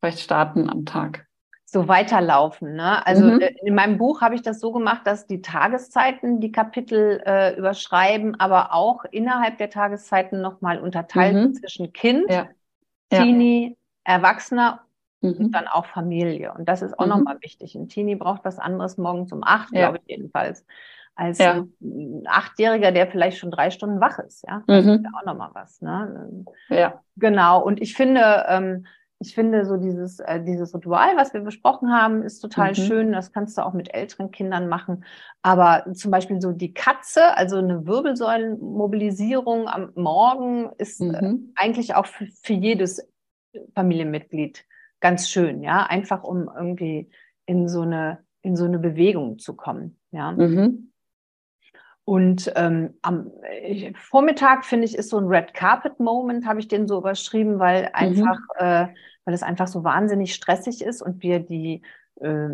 vielleicht starten am Tag so weiterlaufen. Ne? Also mhm. Äh, in meinem Buch habe ich das so gemacht, dass die Tageszeiten die Kapitel äh, überschreiben, aber auch innerhalb der Tageszeiten nochmal unterteilt mhm. zwischen Kind, ja. Teenie, ja. Erwachsener mhm. und dann auch Familie. Und das ist auch mhm. nochmal wichtig. Ein Teenie braucht was anderes morgens um acht, ja. glaube ich jedenfalls, als ja. ein Achtjähriger, der vielleicht schon drei Stunden wach ist. Ja, das ist ja auch nochmal was. Ne? Ja. Genau. Und ich finde, ähm, ich finde so dieses, äh, dieses Ritual, was wir besprochen haben, ist total mhm. schön. Das kannst du auch mit älteren Kindern machen. Aber zum Beispiel so die Katze, also eine Wirbelsäulenmobilisierung am Morgen ist äh, mhm. äh, eigentlich auch für, für jedes Familienmitglied ganz schön, ja, einfach um irgendwie in so eine, in so eine Bewegung zu kommen, ja. Mhm. Und ähm, am äh, Vormittag finde ich ist so ein Red Carpet Moment, habe ich den so überschrieben, weil mhm. einfach äh, weil es einfach so wahnsinnig stressig ist und wir die äh,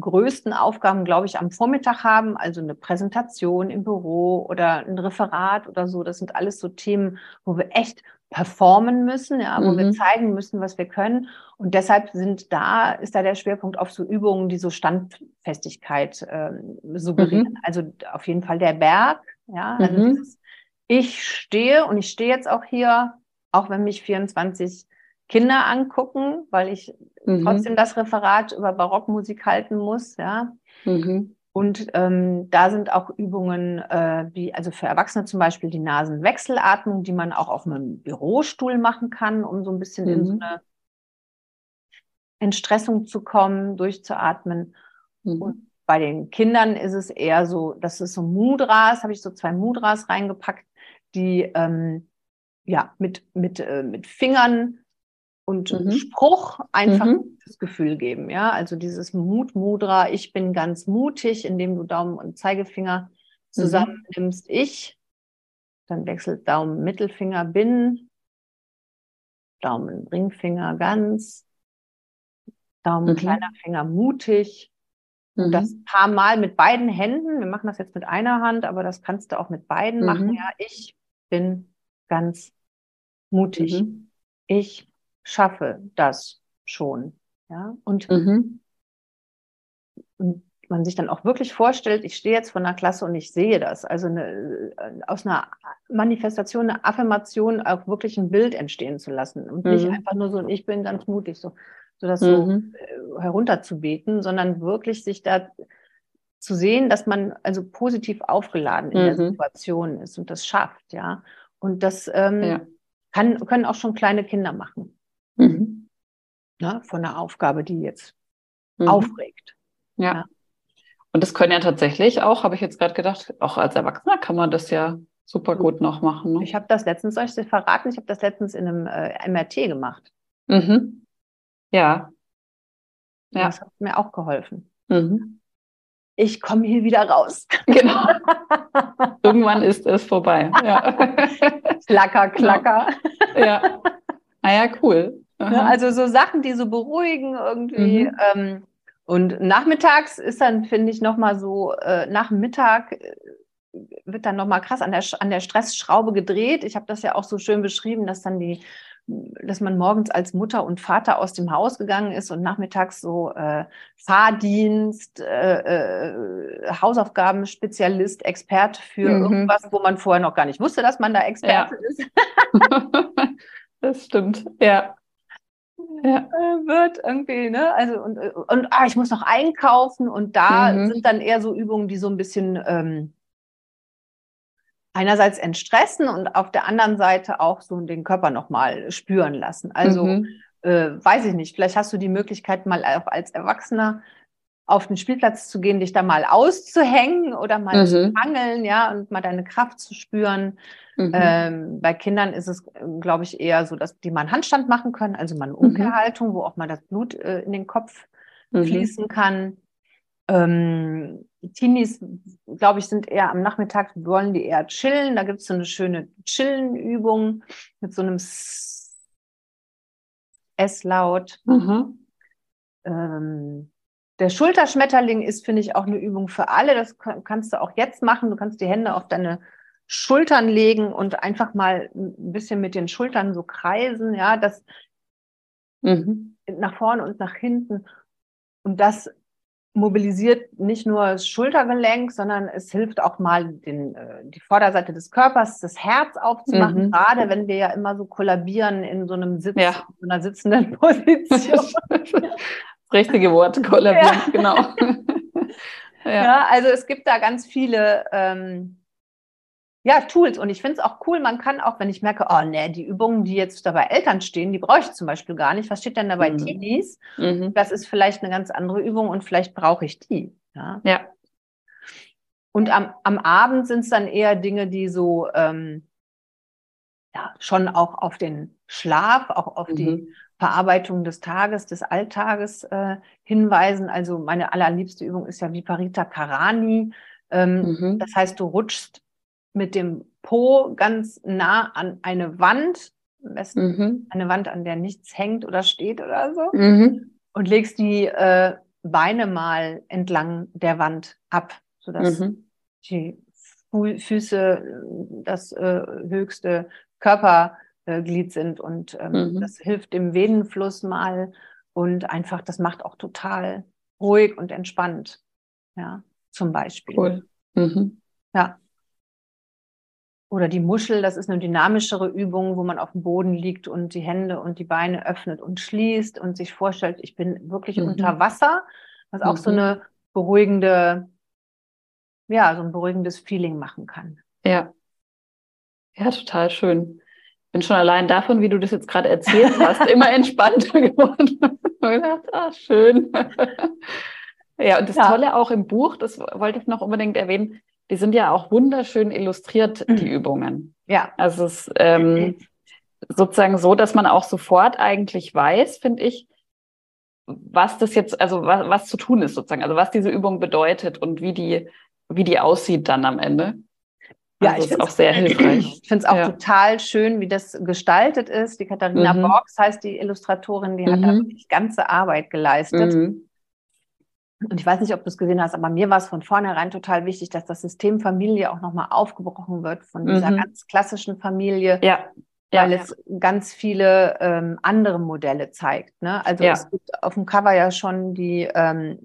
größten Aufgaben, glaube ich, am Vormittag haben, also eine Präsentation im Büro oder ein Referat oder so. Das sind alles so Themen, wo wir echt performen müssen, ja, wo mhm. wir zeigen müssen, was wir können. Und deshalb sind da, ist da der Schwerpunkt auf so Übungen, die so Standfestigkeit äh, suggerieren. Mhm. Also auf jeden Fall der Berg, ja, also mhm. dieses, ich stehe und ich stehe jetzt auch hier, auch wenn mich 24 Kinder angucken, weil ich mhm. trotzdem das Referat über Barockmusik halten muss, ja. Mhm. Und ähm, da sind auch Übungen, äh, wie also für Erwachsene zum Beispiel die Nasenwechselatmung, die man auch auf einem Bürostuhl machen kann, um so ein bisschen mhm. in so mhm. eine Entstressung zu kommen, durchzuatmen. Mhm. Und bei den Kindern ist es eher so, das ist so Mudras, habe ich so zwei Mudras reingepackt, die ähm, ja mit, mit, äh, mit Fingern und mhm. Spruch einfach mhm. das Gefühl geben. Ja, also dieses Mutmudra, ich bin ganz mutig, indem du Daumen und Zeigefinger zusammennimmst. Mhm. Ich, dann wechselt Daumen, Mittelfinger, bin, Daumen, Ringfinger ganz, Daumen, mhm. kleiner Finger, mutig. Und das mhm. paar Mal mit beiden Händen. Wir machen das jetzt mit einer Hand, aber das kannst du auch mit beiden machen. Mhm. Ja, ich bin ganz mutig. Ich schaffe das schon. Ja, und, mhm. und man sich dann auch wirklich vorstellt, ich stehe jetzt vor einer Klasse und ich sehe das. Also eine, äh, aus einer Manifestation, eine Affirmation auch wirklich ein Bild entstehen zu lassen und mhm. nicht einfach nur so, ich bin ganz mutig, so, so das mhm. so äh, herunterzubeten, sondern wirklich sich da zu sehen, dass man also positiv aufgeladen in der mhm. Situation ist und das schafft, ja. Und das ähm, ja. Kann, können auch schon kleine Kinder machen. Mhm. Ja, von einer Aufgabe, die jetzt mhm. aufregt. Ja. ja. Und das können ja tatsächlich auch, habe ich jetzt gerade gedacht, auch als Erwachsener kann man das ja super gut noch machen. Ne? Ich habe das letztens, soll ich dir verraten, ich habe das letztens in einem äh, MRT gemacht. Mhm. Ja. Ja. Das hat mir auch geholfen. Mhm. Ich komme hier wieder raus. Genau. Irgendwann ist es vorbei. Ja. Klacker, klacker. Ja. Ah ja, cool. Ne? Also so Sachen, die so beruhigen irgendwie. Mhm. Ähm, und nachmittags ist dann, finde ich, nochmal so, äh, nach dem Mittag äh, wird dann nochmal krass an der, an der Stressschraube gedreht. Ich habe das ja auch so schön beschrieben, dass dann die, dass man morgens als Mutter und Vater aus dem Haus gegangen ist und nachmittags so äh, Fahrdienst, äh, äh, Hausaufgaben-Spezialist, Experte für mhm. irgendwas, wo man vorher noch gar nicht wusste, dass man da Experte ja. ist. das stimmt, ja ja. Äh, wird irgendwie, ne? Also und, und ah, ich muss noch einkaufen und da mhm. sind dann eher so Übungen, die so ein bisschen ähm, einerseits entstressen und auf der anderen Seite auch so den Körper nochmal spüren lassen. Also mhm. äh, weiß ich nicht, vielleicht hast du die Möglichkeit mal auch als Erwachsener auf den Spielplatz zu gehen, dich da mal auszuhängen oder mal mhm. zu angeln, ja, und mal deine Kraft zu spüren. Mhm. Ähm, bei Kindern ist es, glaube ich, eher so, dass die mal einen Handstand machen können, also mal eine. Umkehrhaltung, mhm. wo auch mal das Blut äh, in den Kopf mhm. fließen kann. Ähm, Teenies, glaube ich, sind eher am Nachmittag, wollen die eher chillen. Da gibt es so eine schöne Chillen-Übung mit so einem S-Laut. Mhm. Ähm, der Schulterschmetterling ist, finde ich, auch eine Übung für alle. Das kannst du auch jetzt machen. Du kannst die Hände auf deine Schultern legen und einfach mal ein bisschen mit den Schultern so kreisen, ja, das mhm. nach vorne und nach hinten. Und das mobilisiert nicht nur das Schultergelenk, sondern es hilft auch mal den, äh, die Vorderseite des Körpers, das Herz aufzumachen, mhm. gerade wenn wir ja immer so kollabieren in so einem Sitz, ja. in einer sitzenden Position. Richtige Wort, kollabieren, ja. genau. ja. ja. also es gibt da ganz viele ähm, ja, Tools. Und ich finde es auch cool, man kann auch, wenn ich merke, oh nee, die Übungen, die jetzt da bei Eltern stehen, die brauche ich zum Beispiel gar nicht. Was steht denn da bei mhm. Teenies? Mhm. Das ist vielleicht eine ganz andere Übung und vielleicht brauche ich die. Ja. ja. Und am, am Abend sind es dann eher Dinge, die so ähm, ja, schon auch auf den Schlaf, auch auf mhm. die Verarbeitung des Tages, des Alltages äh, hinweisen. Also meine allerliebste Übung ist ja Viparita Karani. Ähm, mhm. Das heißt, du rutschst mit dem Po ganz nah an eine Wand, am besten mhm. eine Wand, an der nichts hängt oder steht oder so, mhm. und legst die äh, Beine mal entlang der Wand ab, sodass mhm. die Fu Füße das äh, höchste Körperglied sind und ähm, mhm. das hilft dem Venenfluss mal und einfach, das macht auch total ruhig und entspannt, ja, zum Beispiel. Cool. Mhm. Ja. Oder die Muschel, das ist eine dynamischere Übung, wo man auf dem Boden liegt und die Hände und die Beine öffnet und schließt und sich vorstellt, ich bin wirklich mhm. unter Wasser, was auch mhm. so eine beruhigende, ja, so ein beruhigendes Feeling machen kann. Ja. Ja, total schön. Bin schon allein davon, wie du das jetzt gerade erzählt hast, immer entspannter geworden. ich gedacht, ah, schön. ja, und das ja. Tolle auch im Buch, das wollte ich noch unbedingt erwähnen, die sind ja auch wunderschön illustriert, mhm. die Übungen. Ja. Also es ist ähm, sozusagen so, dass man auch sofort eigentlich weiß, finde ich, was das jetzt, also was, was zu tun ist sozusagen, also was diese Übung bedeutet und wie die, wie die aussieht dann am Ende. Ja, also ich finde es auch sehr hilfreich. Ich finde es auch ja. total schön, wie das gestaltet ist. Die Katharina mhm. Borgs heißt die Illustratorin, die mhm. hat da mhm. wirklich ganze Arbeit geleistet. Mhm. Und ich weiß nicht, ob du es gesehen hast, aber mir war es von vornherein total wichtig, dass das System Familie auch nochmal aufgebrochen wird von dieser mhm. ganz klassischen Familie. Ja. Weil ja, es ganz viele ähm, andere Modelle zeigt. Ne? Also ja. es gibt auf dem Cover ja schon die ähm,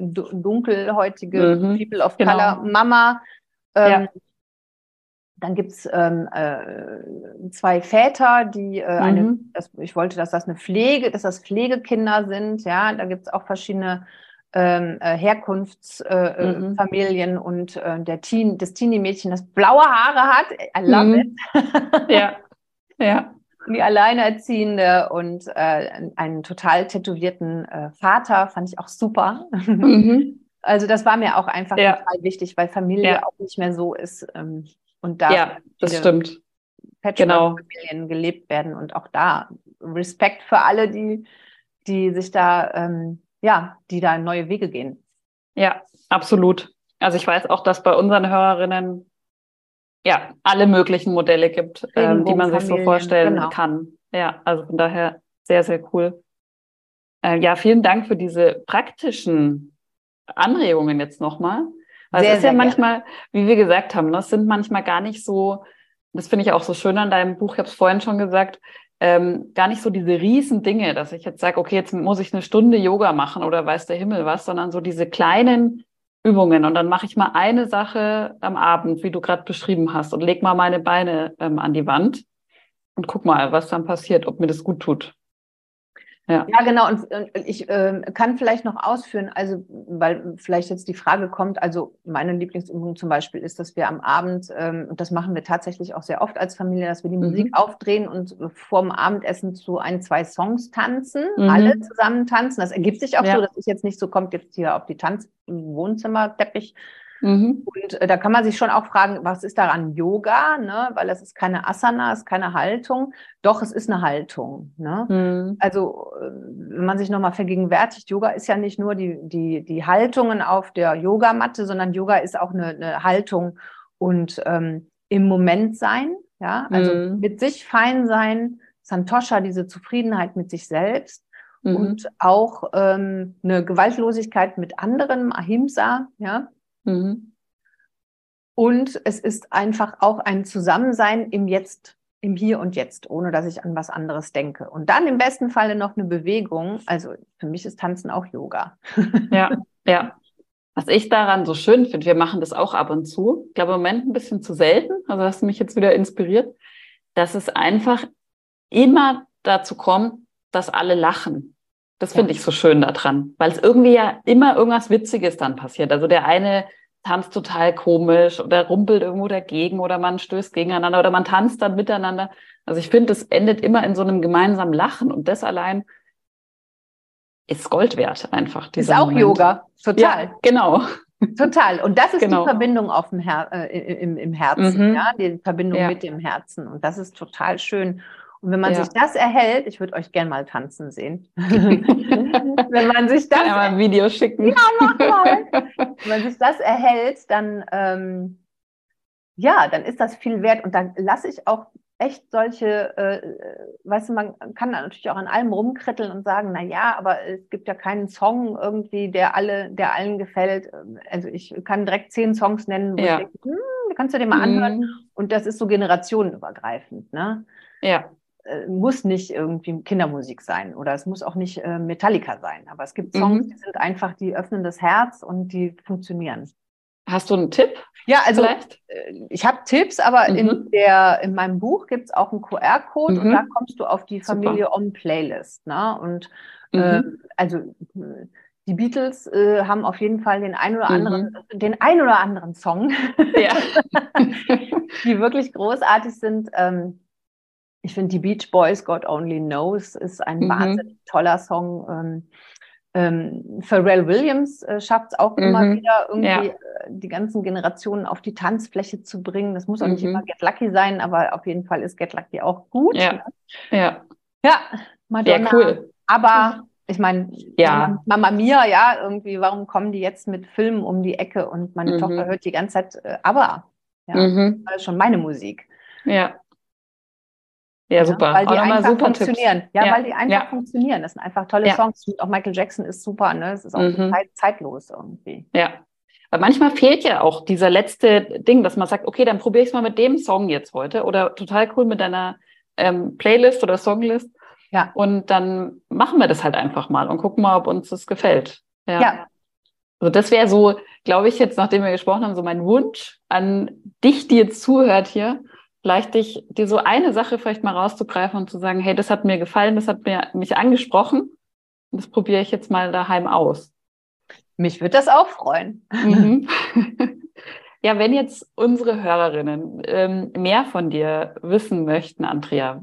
dunkelhäutige mhm. People of genau. Color Mama. Ähm, dann gibt's ähm, äh, zwei Väter, die äh, mhm. eine, das, ich wollte, dass das eine Pflege, dass das Pflegekinder sind, ja, da gibt's auch verschiedene ähm, äh, Herkunftsfamilien äh, mhm. und äh, der Teen, das Teenie-Mädchen, das blaue Haare hat. I love mhm. it. ja, ja. Die Alleinerziehende und äh, einen total tätowierten äh, Vater fand ich auch super. Mhm. Also das war mir auch einfach ja. total wichtig, weil Familie ja. auch nicht mehr so ist ähm, und da ja, das stimmt. Patchwork-Familien genau. gelebt werden und auch da Respekt für alle, die, die sich da ähm, ja, die da neue Wege gehen. Ja, absolut. Also ich weiß auch, dass bei unseren Hörerinnen ja alle möglichen Modelle gibt, ähm, die man sich so vorstellen genau. kann. Ja, also von daher sehr, sehr cool. Äh, ja, vielen Dank für diese praktischen Anregungen jetzt nochmal. Weil sehr, es ist ja manchmal, gerne. wie wir gesagt haben, das ne, sind manchmal gar nicht so, das finde ich auch so schön an deinem Buch, ich habe es vorhin schon gesagt, ähm, gar nicht so diese riesen Dinge, dass ich jetzt sage, okay, jetzt muss ich eine Stunde Yoga machen oder weiß der Himmel was, sondern so diese kleinen Übungen und dann mache ich mal eine Sache am Abend, wie du gerade beschrieben hast und leg mal meine Beine ähm, an die Wand und guck mal, was dann passiert, ob mir das gut tut. Ja. ja, genau. Und, ich äh, kann vielleicht noch ausführen, also weil vielleicht jetzt die Frage kommt, also meine Lieblingsübung zum Beispiel ist, dass wir am Abend, ähm, und das machen wir tatsächlich auch sehr oft als Familie, dass wir die mhm. Musik aufdrehen und vorm Abendessen zu ein, zwei Songs tanzen, mhm. alle zusammen tanzen. Das ergibt sich auch ja. so, dass ich jetzt nicht so kommt jetzt hier auf die Tanz Wohnzimmerteppich Mhm. Und äh, da kann man sich schon auch fragen, was ist daran Yoga? Ne? Weil es ist keine Asana, es ist keine Haltung. Doch, es ist eine Haltung. Ne? Mhm. Also, äh, wenn man sich nochmal vergegenwärtigt, Yoga ist ja nicht nur die, die, die Haltungen auf der Yogamatte, sondern Yoga ist auch eine, eine Haltung und ähm, im Moment sein. Ja, also mhm. mit sich fein sein, Santosha, diese Zufriedenheit mit sich selbst mhm. und auch ähm, eine Gewaltlosigkeit mit anderen, Ahimsa, ja. Mhm. Und es ist einfach auch ein Zusammensein im Jetzt, im Hier und Jetzt, ohne dass ich an was anderes denke. Und dann im besten Falle noch eine Bewegung. Also für mich ist Tanzen auch Yoga. Ja, ja. Was ich daran so schön finde, wir machen das auch ab und zu. Ich glaube, im Moment ein bisschen zu selten. Also hast du mich jetzt wieder inspiriert, dass es einfach immer dazu kommt, dass alle lachen. Das finde ja. ich so schön daran, weil es irgendwie ja immer irgendwas Witziges dann passiert. Also der eine tanzt total komisch oder rumpelt irgendwo dagegen oder man stößt gegeneinander oder man tanzt dann miteinander. Also ich finde, es endet immer in so einem gemeinsamen Lachen und das allein ist Gold wert einfach. Ist auch Moment. Yoga, total. Ja, genau. Total. Und das ist genau. die Verbindung auf dem Her äh, im, im Herzen, mhm. ja, die Verbindung ja. mit dem Herzen. Und das ist total schön. Und wenn man ja. sich das erhält, ich würde euch gerne mal tanzen sehen. wenn man sich das. Ja, mal ein Video schicken. Ja, mach mal. wenn man sich das erhält, dann, ähm, ja, dann ist das viel wert. Und dann lasse ich auch echt solche, äh, weißt du, man kann da natürlich auch an allem rumkritteln und sagen, na ja, aber es gibt ja keinen Song irgendwie, der alle, der allen gefällt. Also ich kann direkt zehn Songs nennen, wo ja. ich denke, hm, kannst du dir mal anhören. Mhm. Und das ist so generationenübergreifend, ne? Ja äh, muss nicht irgendwie Kindermusik sein oder es muss auch nicht äh, Metallica sein. Aber es gibt Songs, mhm. die sind einfach, die öffnen das Herz und die funktionieren. Hast du einen Tipp? Ja, also Vielleicht? Äh, ich habe Tipps, aber mhm. in, der, in meinem Buch gibt es auch einen QR-Code mhm. und da kommst du auf die Familie Super. On Playlist. Ne? Und äh, also die Beatles äh, haben auf jeden Fall den ein oder anderen, mhm. den ein oder anderen Song, ja. die wirklich großartig sind. Ähm, ich finde die Beach Boys, God Only Knows, ist ein mhm. wahnsinnig toller Song. Ähm, ähm, Pharrell Williams äh, schafft es auch mhm. immer wieder, irgendwie ja. Äh, die ganzen Generationen auf die Tanzfläche zu bringen. Das muss auch mhm. nicht immer Get Lucky sein, aber auf jeden Fall ist Get Lucky auch gut. Ja, ja. ja Madonna. Ja, cool. Aber ich meine, ja. Mama Mia, ja, irgendwie, warum kommen die jetzt mit Filmen um die Ecke und meine mhm. Tochter hört die ganze Zeit äh, aber. Ja, mhm. das ist schon meine Musik. Ja. Ja, super. Ja, weil die einfach super funktionieren. Ja, ja, weil die einfach ja. funktionieren. Das sind einfach tolle Songs. Und auch Michael Jackson ist super, ne? Es ist auch mhm. zeit, zeitlos irgendwie. Ja. Weil manchmal fehlt ja auch dieser letzte Ding, dass man sagt, okay, dann probiere ich es mal mit dem Song jetzt heute oder total cool mit deiner ähm, Playlist oder Songlist. Ja. Und dann machen wir das halt einfach mal und gucken mal, ob uns das gefällt. Ja. ja. Also das wäre so, glaube ich, jetzt, nachdem wir gesprochen haben, so mein Wunsch an dich, die jetzt zuhört hier, vielleicht dich, dir so eine Sache vielleicht mal rauszugreifen und zu sagen, hey, das hat mir gefallen, das hat mir, mich angesprochen und das probiere ich jetzt mal daheim aus. Mich würde das auch freuen. Mhm. ja, wenn jetzt unsere Hörerinnen ähm, mehr von dir wissen möchten, Andrea,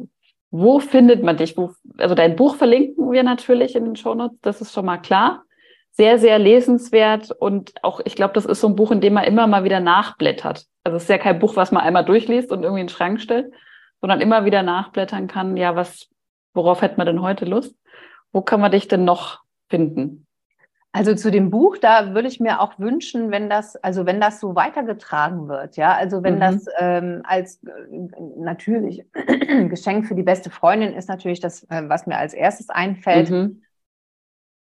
wo findet man dich? Wo, also dein Buch verlinken wir natürlich in den Shownotes, das ist schon mal klar sehr, sehr lesenswert und auch, ich glaube, das ist so ein Buch, in dem man immer mal wieder nachblättert. Also es ist ja kein Buch, was man einmal durchliest und irgendwie in den Schrank stellt, sondern immer wieder nachblättern kann, ja, was, worauf hätte man denn heute Lust? Wo kann man dich denn noch finden? Also zu dem Buch, da würde ich mir auch wünschen, wenn das, also wenn das so weitergetragen wird, ja, also wenn mhm. das ähm, als äh, natürlich Geschenk für die beste Freundin ist natürlich das, äh, was mir als erstes einfällt. Mhm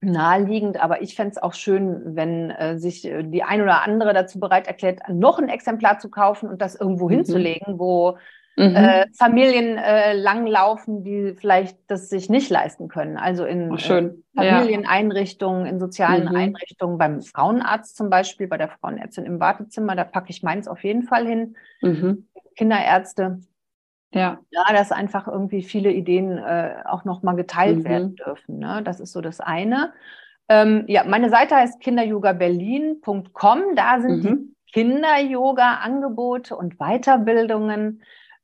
naheliegend, aber ich fände es auch schön, wenn äh, sich äh, die ein oder andere dazu bereit erklärt, noch ein Exemplar zu kaufen und das irgendwo mhm. hinzulegen, wo mhm. äh, Familien äh, langlaufen, die vielleicht das sich nicht leisten können. Also in oh, Familieneinrichtungen, in sozialen mhm. Einrichtungen, beim Frauenarzt zum Beispiel, bei der Frauenärztin im Wartezimmer, da packe ich meins auf jeden Fall hin. Mhm. Kinderärzte. Ja. ja, dass einfach irgendwie viele Ideen äh, auch nochmal geteilt mhm. werden dürfen. Ne? Das ist so das eine. Ähm, ja, meine Seite heißt kinderyogaberlin.com. Da sind mhm. die Kinder-Yoga-Angebote und Weiterbildungen.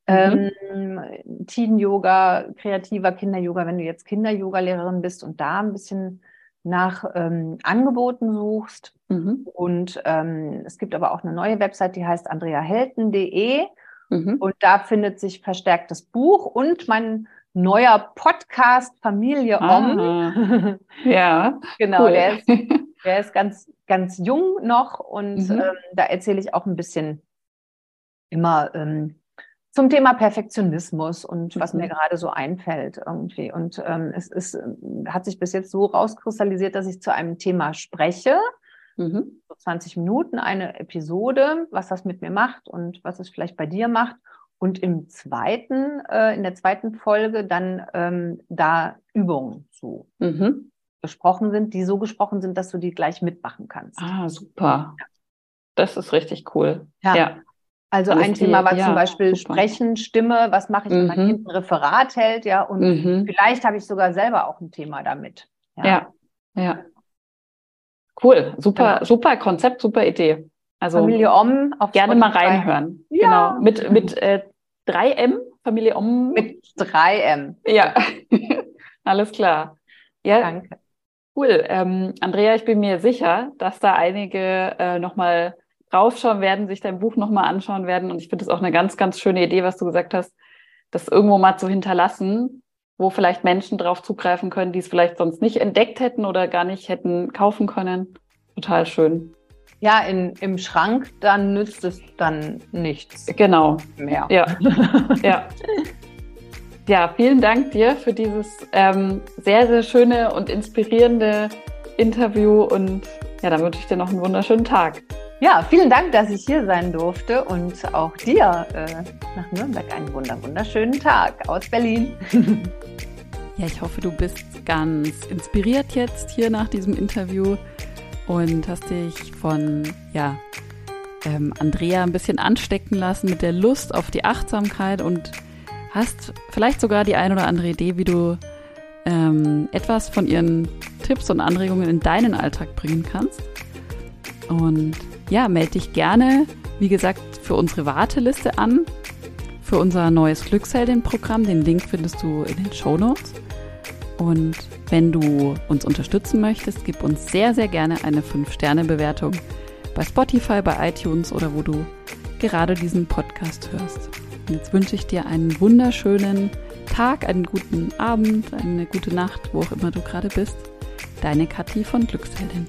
Mhm. Ähm, Teen-Yoga, kreativer Kinder-Yoga, wenn du jetzt Kinder-Yoga-Lehrerin bist und da ein bisschen nach ähm, Angeboten suchst. Mhm. Und ähm, es gibt aber auch eine neue Website, die heißt andreahelten.de. Mhm. Und da findet sich verstärkt das Buch und mein neuer Podcast Familie Om. ja. genau, cool. der, ist, der ist ganz, ganz jung noch und mhm. ähm, da erzähle ich auch ein bisschen immer ähm, zum Thema Perfektionismus und was mhm. mir gerade so einfällt irgendwie. Und ähm, es ist, hat sich bis jetzt so rauskristallisiert, dass ich zu einem Thema spreche. Mhm. So 20 Minuten eine Episode, was das mit mir macht und was es vielleicht bei dir macht. Und im zweiten, äh, in der zweiten Folge dann ähm, da Übungen zu mhm. besprochen sind, die so gesprochen sind, dass du die gleich mitmachen kannst. Ah, super. Das ist richtig cool. ja. ja. Also Alles ein Thema war ja, zum Beispiel super. Sprechen, Stimme, was mache ich, wenn mhm. mein Kind ein Referat hält, ja, und mhm. vielleicht habe ich sogar selber auch ein Thema damit. Ja, ja. ja. Cool, super, genau. super Konzept, super Idee. Also Familie Om auf gerne Spotify. mal reinhören. Ja. Genau. Mit, mit äh, 3M, Familie Om. Mit 3M. Ja. Alles klar. Ja. Danke. Cool. Ähm, Andrea, ich bin mir sicher, dass da einige äh, nochmal draufschauen werden, sich dein Buch nochmal anschauen werden. Und ich finde es auch eine ganz, ganz schöne Idee, was du gesagt hast, das irgendwo mal zu hinterlassen, wo vielleicht Menschen drauf zugreifen können, die es vielleicht sonst nicht entdeckt hätten oder gar nicht hätten kaufen können. Total schön. Ja, in, im Schrank, dann nützt es dann nichts. Genau. Mehr. Ja. ja. Ja, vielen Dank dir für dieses ähm, sehr, sehr schöne und inspirierende Interview und ja, dann wünsche ich dir noch einen wunderschönen Tag. Ja, vielen Dank, dass ich hier sein durfte und auch dir äh, nach Nürnberg einen wunder wunderschönen Tag aus Berlin. ja, ich hoffe, du bist ganz inspiriert jetzt hier nach diesem Interview und hast dich von ja, ähm, Andrea ein bisschen anstecken lassen mit der Lust auf die Achtsamkeit und hast vielleicht sogar die ein oder andere Idee, wie du ähm, etwas von ihren Tipps und Anregungen in deinen Alltag bringen kannst. Und ja, melde dich gerne, wie gesagt, für unsere Warteliste an, für unser neues Glücksheldin-Programm. Den Link findest du in den Show Notes. Und wenn du uns unterstützen möchtest, gib uns sehr, sehr gerne eine 5-Sterne-Bewertung bei Spotify, bei iTunes oder wo du gerade diesen Podcast hörst. Und jetzt wünsche ich dir einen wunderschönen Tag, einen guten Abend, eine gute Nacht, wo auch immer du gerade bist. Deine Kathi von Glücksheldin.